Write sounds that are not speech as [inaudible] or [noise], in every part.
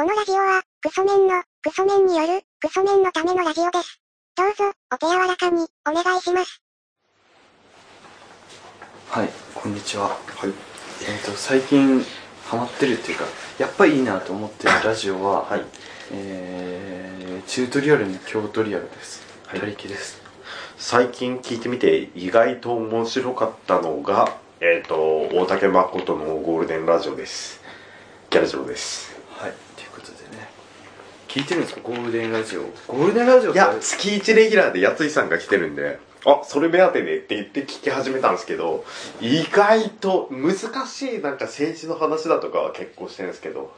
このラジオは、クソメンの、クソメンによる、クソメンのためのラジオです。どうぞ、お手柔らかに、お願いします。はい、こんにちは。はい。えっ、と、最近ハマってるっていうか、やっぱりいいなと思ってるラジオは、はい。えー、チュートリアルに京トリアルです。はい他力です。最近聞いてみて意外と面白かったのが、えっ、と、大竹誠のゴールデンラジオです。ギャラジオです。はい、ということでね、聞いてるんですか、ゴールデンラジオ。ゴールデンラジオいや、月1レギュラーでやついさんが来てるんで、あ、それ目当てでって言って聞き始めたんですけど、意外と難しいなんか政治の話だとかは結構してるんですけど、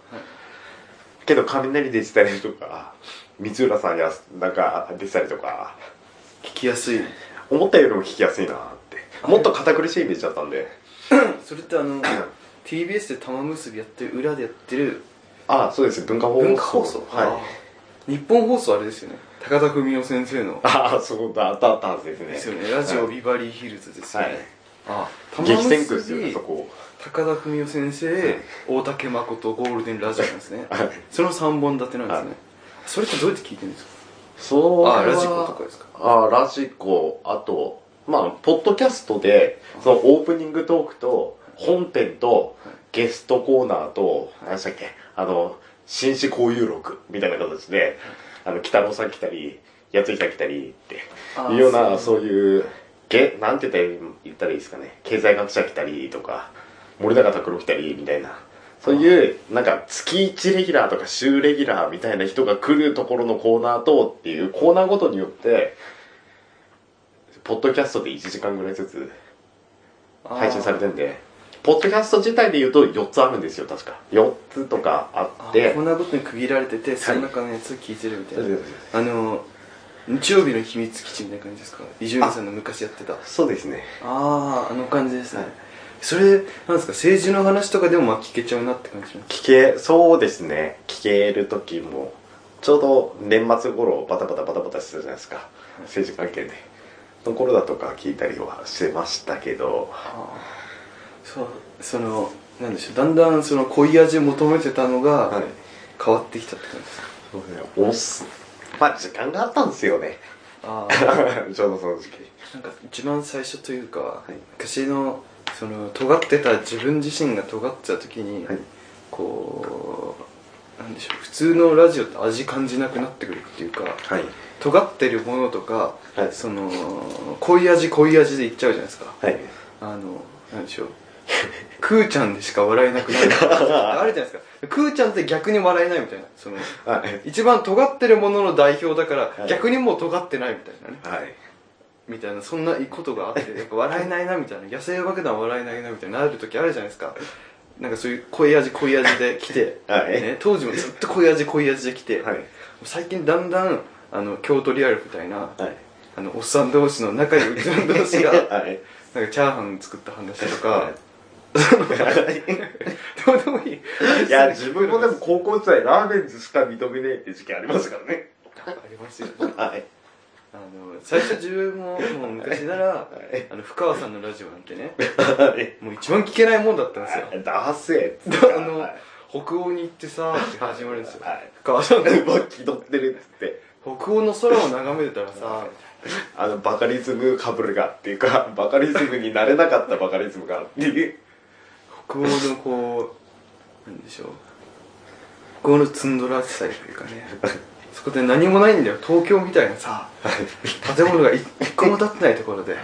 けど雷デジタルとか、光浦さんやなんか出てたりとか、聞きやすい。思ったよりも聞きやすいなって。もっと堅苦しいイメージだったんで。それってあの、[laughs] TBS で玉結びやってる、裏でやってるあそうです文化放送。文化放送。はい。い。日本放送あれですよね。高田文夫先生の。ああそうだ。あったあったはずですね。ですよね。ラジオはいビバリーヒルズですよね。はい。あ、激戦区ですよねそこ。高田文夫先生、大竹誠ゴールデンラジオなんですね。[laughs] はい。その3本立てなんですね。はい。それってどうやって聞いてるんですか？そう。あラジコとかですか？あラジコ。あとまあポッドキャストでそのオープニングトークと本編とゲストコーナーと何でしたっけ？あの紳士交友録みたいな形であの北郎さん来たりやついさん来たりっていうようなそういうげなんて言ったらいいですかね？経済学者来たりとか森永卓郎来たりみたいな。そういうなんか月1レギュラーとか週レギュラーみたいな人が来るところのコーナーとっていうコーナーごとによってポッドキャストで1時間ぐらいずつ配信されてんでポッドキャスト自体で言うと4つあるんですよ確か。4つとかああって。コーナーごとに区切られてて、その中のやつを聞いてるみたいな。そうですあの、日曜日の秘密基地みたいな感じですか？伊集院さんの昔やってた。そうですね。ああ、あの感じですね。はいそれ、なんですか、政治の話とかでもまあ聞けちゃうなって感じなんです？聞けそうですね。聞ける時もちょうど年末頃バタバタバタバタしてたじゃないですか。政治関係で。の頃だとか聞いたりはしてましたけどそう、その、なんでしょう、だんだんその濃い味を求めてたのが、はい。変わってきたって感じですか？そうね。おすまあ時間があったんですよね。ああ。[laughs] ちょうどその時期。なんか一番最初というか、い。昔のその尖ってた自分自身が尖ってた時に、はい。こうなんでしょう普通のラジオって味感じなくなってくるっていうかはい。尖ってるものとか、はい。その濃い味濃い味でいっちゃうじゃないですか。はい。あのなんでしょうクーちゃんでしか笑えなくなる。[laughs] あるじゃないですか。クーちゃんって逆に笑えないみたいな。そのはい。一番尖ってるものの代表だから、はい。逆にもう尖ってないみたいなね。はい。みたいなそんなことがあってやっぱ笑えないなみたいな。野生爆弾笑えないなみたいになる時あるじゃないですか。なんかそういう濃い味濃い味で来て、はい。ね、当時もずっと濃い味濃い味で来て、はい。最近だんだんあの京都リアルみたいな、はい。あのおっさん同士の仲良いおっさん同士が [laughs] はい。なんかチャーハン作った話とか、はいどうでもいいいや自分もでも高校時代ラーメンズしか認めねえって時期ありますからね。ありますよね。はい。あの最初自分ももう昔なら、はい。あの深川さんのラジオなんてねはい。もう一番聞けないもんだったんですよ。ダセえ。あのはい。北欧に行ってさって始まるんですよ。はい。深川さんの。[laughs] うわ気取ってるっつって。北欧の空を眺めてたらさあのバカリズムかぶるがっていうかバカリズムになれなかったバカリズムがっていう北欧のこうなんでしょう。北欧のツンドラさいというかねそこで何もないんだよ。東京みたいなさ建物が一個も建ってないところで。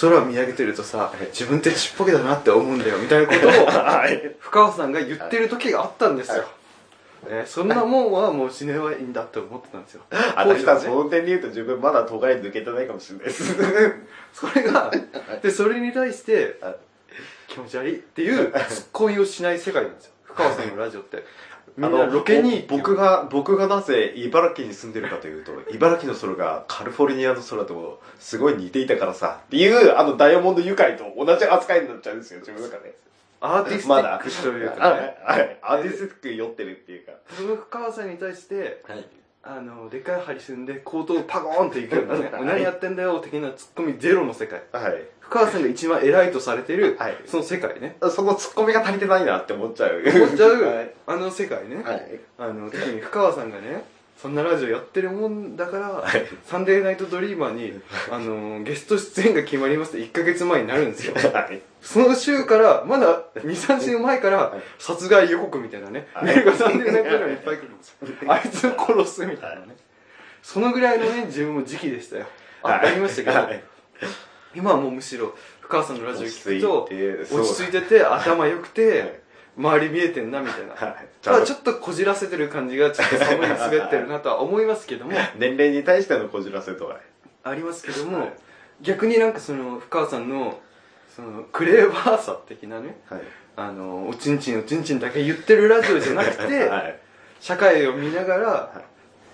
空を見上げてるとさ自分ってちっぽけだなって思うんだよみたいなことをはい。深川さんが言ってる時があったんですよ、ねそんなもんはもう死ねばいいんだって思ってたんですよ。私はね。の点で言うと自分まだ都外抜けてないかもしれないです。それがでそれに対してはい気持ち悪いっていうツッコミをしない世界なんですよ。[laughs] 深川さんのラジオって。みあのんなロケに僕が僕がなぜ茨城に住んでるかというと茨城の空がカリフォルニアの空とすごい似ていたからさっていうあのダイヤモンド愉快と同じ扱いになっちゃうんですよ自分の中で。アーティスティックというかはいねはい。アーティスティック酔ってるっていうか。その深川さんに対してはいあのでっかいハリスンで口頭パコーンっていくようなね [laughs] はい何やってんだよ的なツッコミゼロの世界はい。深川さんが一番偉いとされてる、はいその世界ね [laughs] そのツッコミが足りてないなって思っちゃう。思っちゃう、[laughs] はい。あの世界ね、はい。あの特に深川さんがねそんなラジオやってるもんだから、はい。サンデーナイトドリーマーに、[laughs] あのゲスト出演が決まりますって1ヶ月前になるんですよ。はい。その週からまだ23週前からはい。殺害予告みたいなね、はい。メールがサンデーナイトドリーマーにいっぱい来るんですよ。あいつを殺すみたいなね、そのぐらいのね自分も時期でしたよ。あ、はい。ありましたけど、はい。今はもうむしろ深川さんのラジオ聞くと落ち着いてそう。落ち着いてて頭良くて、はい周り見えてんなみたいな、はいただちょっとこじらせてる感じがちょっと寒いに滑ってるなとは思いますけども [laughs] 年齢に対してのこじらせとは。ありますけども、はい逆になんかその深川さんのそのクレーバーさ的なねはい。あのおちんちんおちんちんだけ言ってるラジオじゃなくて、[laughs] はい。社会を見ながら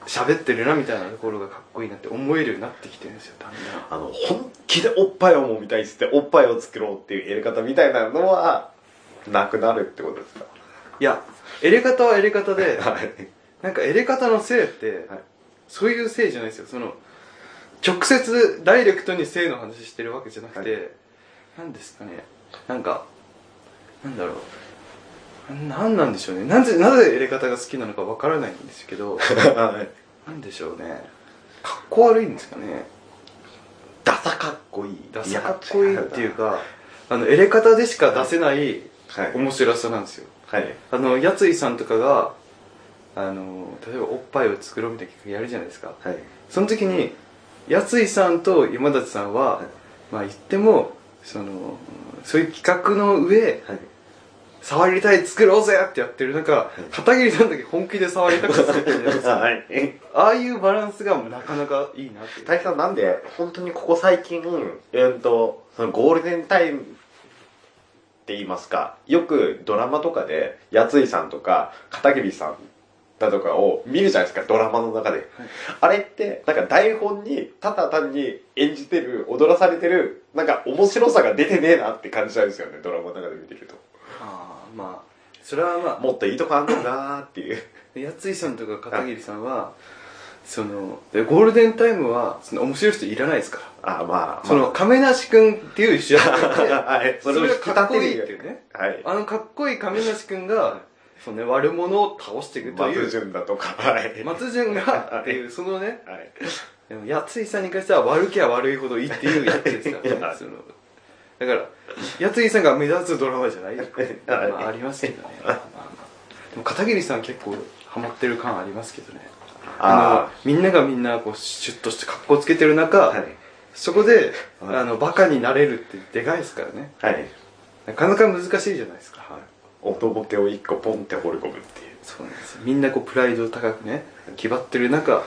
喋ってるなみたいなところがかっこいいなって思えるようになってきてるんですよだんだんあの、本気でおっぱいを揉みたいっつって、おっぱいを作ろうっていうやり方みたいなのは、なくなるってことですか？いやエレ方はエレ方で [laughs] はい。なんかエレ方の性って、はい。そういう性じゃないですよ。その直接ダイレクトに性の話してるわけじゃなくて、はい。なんですかね。なんかなんだろう。なんなんでしょうね。なぜなぜエレ方が好きなのかわからないんですけど [laughs] はい。なんでしょうね。かっこ悪いんですかね。ダサかっこいい。ダサかっこいいっていうかあのエレ方でしか出せないはい。面白さなんですよはい。あのやついさんとかがあの例えばおっぱいを作ろうみたいな企画やるじゃないですかはい。その時にやついさんと山立さんは、はいまあ言ってもそのそういう企画の上はい。触りたい作ろうぜってやってる中片桐さんだけ本気で触りたくて作ってるじゃないですか [laughs] はい。ああいうバランスがなかなかいいなっていう大木さんなんで、本当にここ最近、えーっと、そのゴールデンタイムって言いますか、よくドラマとかで、やついさんとか、片桐さんだとかを見るじゃないですか、ドラマの中で。あれって、なんか台本に、ただ単に演じてる、踊らされてる、なんか面白さが出てねえなって感じちゃうんですよね、ドラマの中で見てると。ああまあそれはまあもっといいとこあんのなーっていう。[laughs] やついさんとか片桐さんはそのでゴールデンタイムはその面白い人いらないですから。あ、まあ、その亀梨君っていう主役がいて [laughs] はい、それがかっこいいっていうね。はい。あのかっこいい亀梨君がその、ね、悪者を倒していくという。松潤だとか、はい。松潤がっていうそのねはい。でもやついさんに関しては悪けは悪いほどいいっていうやつですからね。はい。そのだからやついさんが目立つドラマじゃない、あ、ありますけどね、まあまあまあ。でも片桐さん結構ハマってる感ありますけどねあのみんながみんなこうシュッとして格好つけてる中、はい。そこで、はいあのバカになれるってでかいですからねはい。なかなか難しいじゃないですか、音ボケを一個ポンって放り込むっていう。そうなんですよみんなこうプライド高くね気張ってる中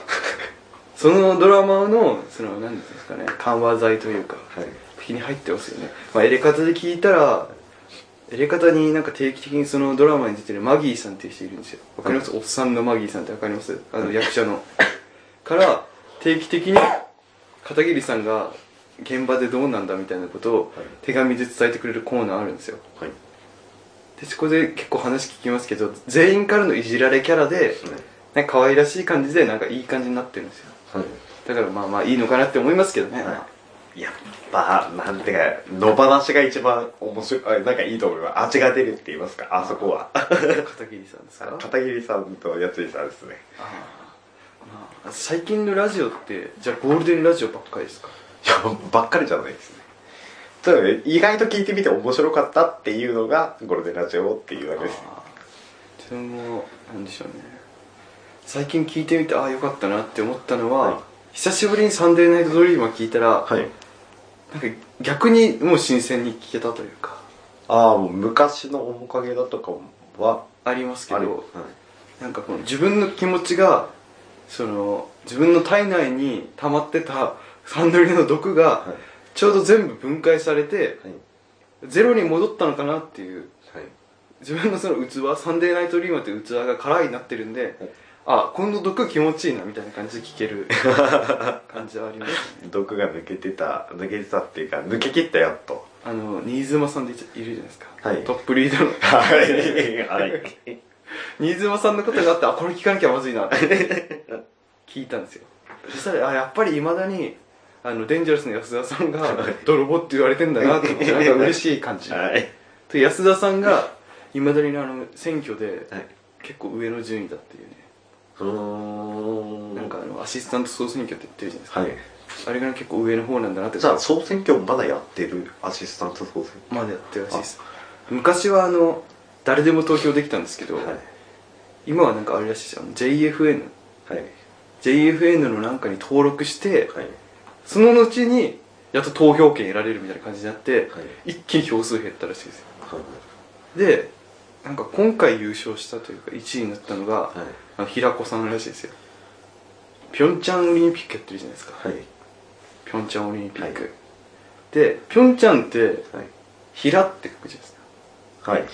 [laughs] そのドラマのその何ですかね緩和剤というかはい。気に入ってますよね、まあ、エレカタで聞いたらエレカタになんか定期的にそのドラマに出てるマギーさんっていう人いるんですよ。わかります、おっさんのマギーさんってわかります？あの役者のから定期的に片桐さんが現場でどうなんだみたいなことを手紙で伝えてくれるコーナーあるんですよ。はい。でそこで結構話聞きますけど全員からのいじられキャラでなんか可愛らしい感じでなんかいい感じになってるんですよ。はい。だからまあまあいいのかなって思いますけどね、やっぱ、なんていうか、野放しが一番面白い、あなんかいいと思います。味が出るって言いますか、あそこは。片桐さんですか？[laughs] 片桐さんとやついさんですね。まあ最近のラジオってじゃあゴールデンラジオばっかりですか？いや、ばっかりじゃないですね。ただね、意外と聞いてみて面白かったっていうのが、ゴールデンラジオっていうだけです。あー自分もなんでしょうね最近聞いてみてああよかったなって思ったのは、はい久しぶりに「サンデーナイトドリーマー」聞いたら、はい。なんか逆にもう新鮮に聞けたというかああ、もう昔の面影だとかは、ありますけある。どなんかこの自分の気持ちがその自分の体内に溜まってたサンドリの毒がはい。ちょうど全部分解されてはい。ゼロに戻ったのかなっていうはい。自分のその器サンデーナイトリーマーっていう器が空になってるんで、はいあ今度毒気持ちいいなみたいな感じで聞ける [laughs] 感じはありますね。毒が抜けてた、抜けてたっていうか、抜け切ったやっと。あの新妻さんでいるじゃないですか、はい。トップリーダーの。はい。はい。[laughs] 新妻さんのことがあってあこれ聞かなきゃまずいなって。聞いたんですよ。そしたらあやっぱりいまだにあのデンジャラスの安田さんが泥棒って言われてんだなと思って [laughs] なんか嬉しい感じ。はい。で安田さんがいまだにあの選挙ではい。結構上の順位だっていうねなんかあのアシスタント総選挙って言ってるじゃないですか、はい。あれが結構上の方なんだなって。じゃあ総選挙まだやってるアシスタント総選まだやってるらしいです。昔はあの誰でも投票できたんですけど、挙はい。今はなんかあれらしいですよ。JFN はい。JFN のなんかに登録してはい。その後にやっと投票権得られるみたいな感じになって、はい。一気に票数減ったらしいですよ。はい。でなんか今回優勝したというか1位になったのが、はい。あの平子さんらしいですよ。ピョンチャンオリンピックやってるじゃないですか、はい。ピョンチャンオリンピック、はい。でピョンチャンってはい。平って書くじゃないですか。はい。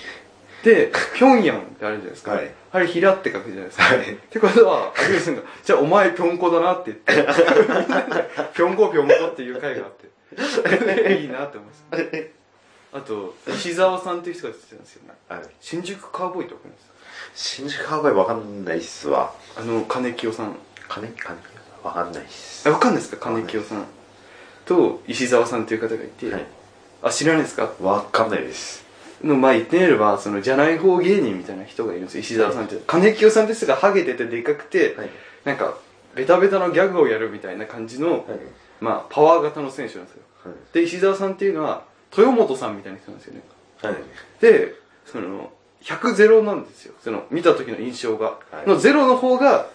でピョンヤンってあるじゃないですか、はい。あれ平って書くじゃないですか、はい。ってことは有吉さんが「じゃあお前ピョンコだな」って言って。[laughs] ピョンコピョンコっていう回があって。[laughs] いいなって思いました [laughs] あと石沢さんっていう人が出てたんですよね。はい。新宿カウボーイってわかります新宿ハーバーわかんないっすわ。あの金清さん。金？金？わかんないっす。あわかんないですか？金清さん。と石沢さんっていう方がいて、はい。あ知らないですか？わかんないです。のまあ言ってみればそのじゃない方芸人みたいな人がいるんですよ。石沢さんって、金清さんですがハゲててでかくて、はい。なんかベタベタのギャグをやるみたいな感じの、はい。まあパワー型の選手なんですよ。はい。で石沢さんっていうのは豊本さんみたいな人なんですよね。はい。でその100ゼロなんですよ。その見た時の印象が、はい。のゼロの方が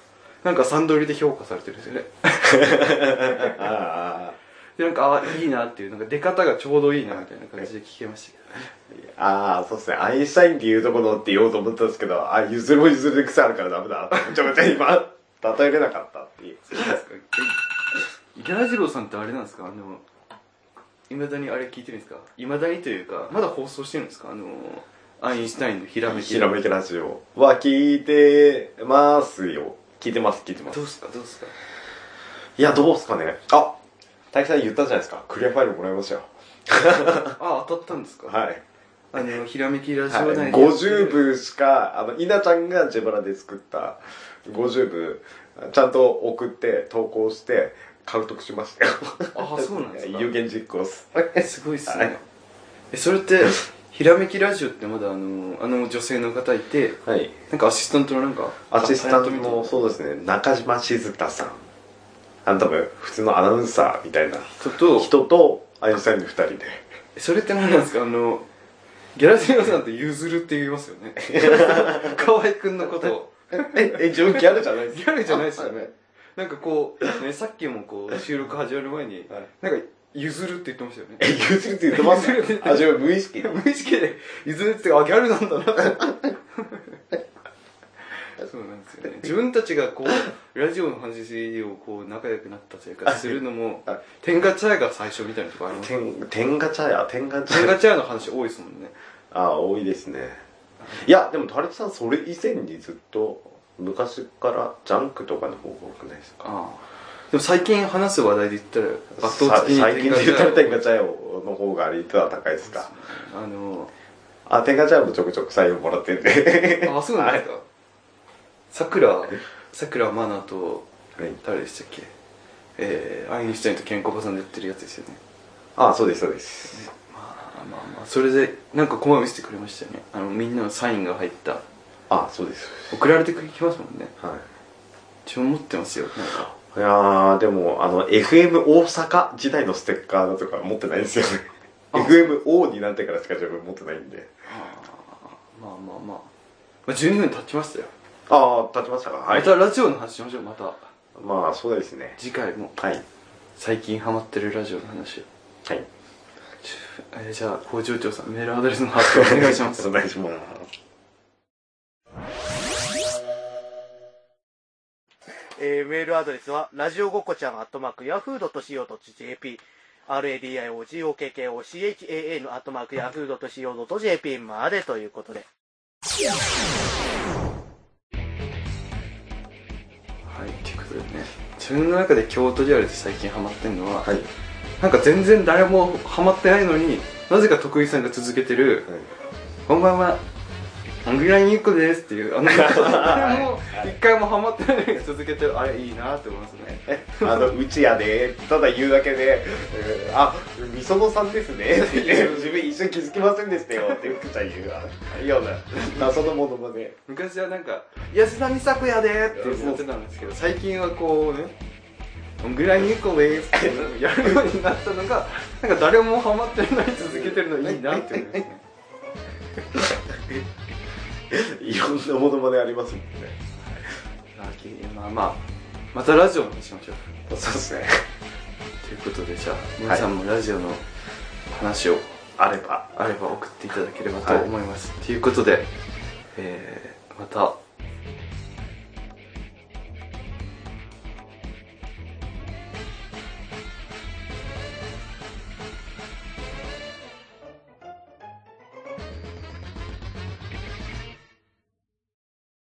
なんかサンドリで評価されてるんですよね。[laughs] あでなんかあいいなっていうなんか出方がちょうどいいなみたいな感じで聞けましたけどね。あああそうっすね。アインシュタインっていうところって言おうと思ったんですけどあ譲るも譲るで癖あるからダメだ。めちゃめちゃ今 [laughs] 例えれなかったっていう。そうですかえギャラジローさんってあれなんですか？あのいまだにあれ聞いてるんですか？いまだにというかまだ放送してるんですか？あのアインシュタインのひらめきひらめきラジオは聞いてますよ。聞いてます聞いてます。どうすか？どうすか？いやどうっすかね？あ大木さん言ったじゃないですか。クリアファイルもらいましたよ。[laughs] あ当たったんですか？はい。あのひらめきラジオはい、内で50部しかあの稲ちゃんが自腹で作った50部ちゃんと送って投稿して獲得しましたよ。あそうなんですか。有言実行っす。すごいっすはい。ねえそれってひらめきラジオってまだあのあの女性の方いてはい。なんかアシスタントのなんかアシスタントのそうですね。中島静香さん。あの多分普通のアナウンサーみたいな人と人とアインシュタインの2人で。それって何なんですか？あのギャラジロさんってゆずるって言いますよね。[laughs] 河合くんのことを。ええ自分ギャルじゃないですギャルじゃないですよねなんかこう、ね、さっきもこう収録始まる前に、はい。なんか譲るって言ってましたよね。え譲るって言ってます [laughs] 譲るって言ってあ自分無意識。で無意識で譲るってあギャルなんだなって [laughs] そうなんですよね。自分たちがこうラジオの話をこう仲良くなったというかするのもはい。天下茶屋が最初みたいなとこあります。天天下茶屋？天下茶屋？天下茶屋の話多いですもんね。ああ多いですね。いやでもタレトさんそれ以前にずっと昔からジャンクとかの方が多くないですか？ああ。でも最近話す話題で言ったら圧倒的にさ最近で言ったら天下屋茶屋の方が率は高いですか？あのあ天下茶屋もちょくちょく採用もらってんで。あそうなんですか？さくらさくらまなとはい。誰でしたっけ？えー、アインシュタインとケンコバさんでやってるやつですよね。ああそうですそうです。まあまあまあそれでなんかコマ見せてくれましたよね。あのみんなのサインが入ったああそうです。送られてきますもんね。はい。自分持ってますよ。なんか。いやーでもあの FM 大阪時代のステッカーだとか持ってないんですよ。ねあ FMO になってからしか自分持ってないんで。まあまあまあ、まあ、12分経ちましたよ、ああ立ちましたか？はい。またラジオの話しましょうまた。まあそうですね。次回も。はい。最近ハマってるラジオの話。をはい。えーじゃあ工場長さんメールアドレスの発表お願いします。[laughs] お願いしますえーメールアドレスは、ラジオごっこちゃん、アットマーク、ヤフー .co.jp、radiogokochan、アットマーク、ヤフー .co.jp までということで。はいということで。ね。自分の中で京都リアルで最近ハマってるのは、はい。なんか全然誰もハマってないのになぜか徳井さんが続けてる「こんばんはオングライン1個ですっていう、あの、[laughs] 誰も一回もハマってないのに続けてる、あれいいなって思いますね。あの、うちやで、ただ言うだけで、うんあ、みそのさんですね。っ [laughs] て自分一瞬気づきませんでしたよって福ちゃん言うわ。ような、謎のものまね。昔はなんか、安田美沙子やでって言ってたんですけど、最近はこうね、オングライン1個ですってやるようになったのが、なんか誰もハマってない続けてるのいいなって思いますね。[laughs] [laughs] いろんなものまでありますもんね。まあまあ、またラジオにしましょう。そうですね。ということで、じゃあ、皆さんもラジオの話をあれば。あれば送っていただければと思います。ということで、えー、また